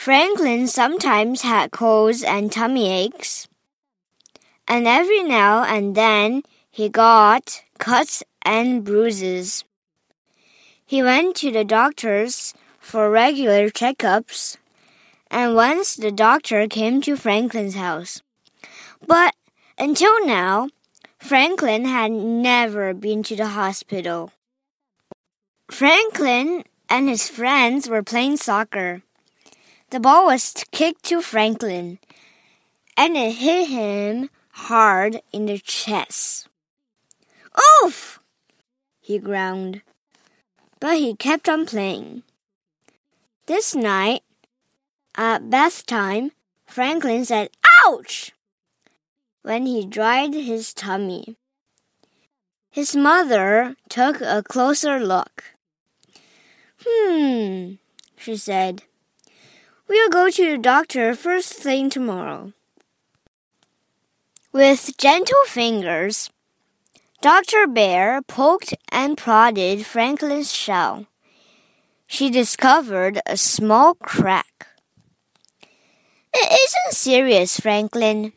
Franklin sometimes had colds and tummy aches, and every now and then he got cuts and bruises. He went to the doctor's for regular checkups, and once the doctor came to Franklin's house. But until now, Franklin had never been to the hospital. Franklin and his friends were playing soccer. The ball was kicked to Franklin, and it hit him hard in the chest. Oof! he groaned. But he kept on playing. This night, at bath time, Franklin said, Ouch! when he dried his tummy. His mother took a closer look. Hmm, she said. We'll go to the doctor first thing tomorrow. With gentle fingers, Dr. Bear poked and prodded Franklin's shell. She discovered a small crack. It isn't serious, Franklin,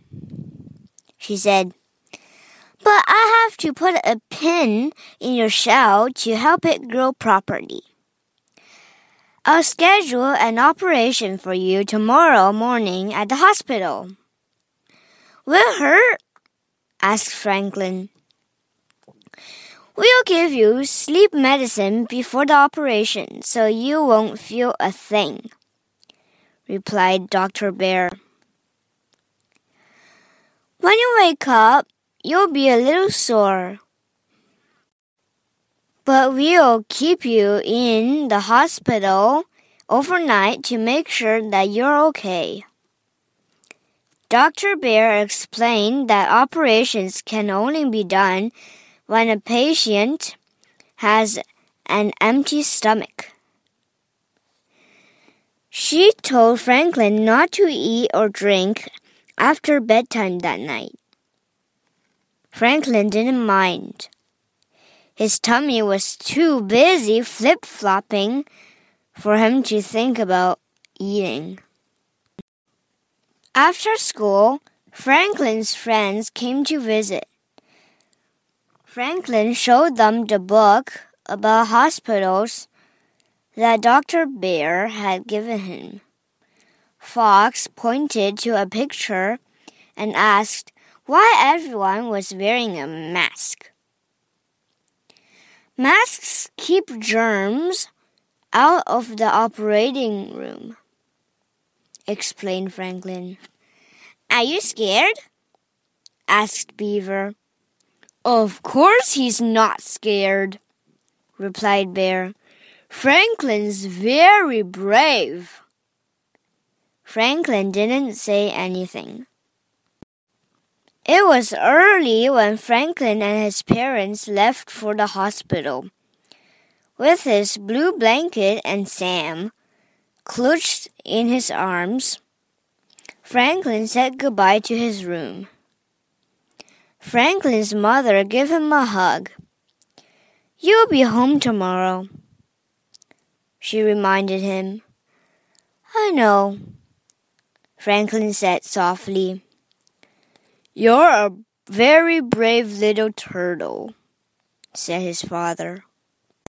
she said. But I have to put a pin in your shell to help it grow properly. I'll schedule an operation for you tomorrow morning at the hospital. Will hurt? asked Franklin. We'll give you sleep medicine before the operation so you won't feel a thing, replied Dr. Bear. When you wake up, you'll be a little sore, but we'll keep you in the hospital overnight to make sure that you're okay. Dr. Bear explained that operations can only be done when a patient has an empty stomach. She told Franklin not to eat or drink after bedtime that night. Franklin didn't mind. His tummy was too busy flip flopping for him to think about eating. After school, Franklin's friends came to visit. Franklin showed them the book about hospitals that Dr. Bear had given him. Fox pointed to a picture and asked why everyone was wearing a mask. Masks keep germs out of the operating room, explained Franklin. Are you scared? asked Beaver. Of course he's not scared, replied Bear. Franklin's very brave. Franklin didn't say anything. It was early when Franklin and his parents left for the hospital. With his blue blanket and Sam clutched in his arms, Franklin said goodbye to his room. Franklin's mother gave him a hug. You'll be home tomorrow, she reminded him. I know, Franklin said softly. You're a very brave little turtle, said his father.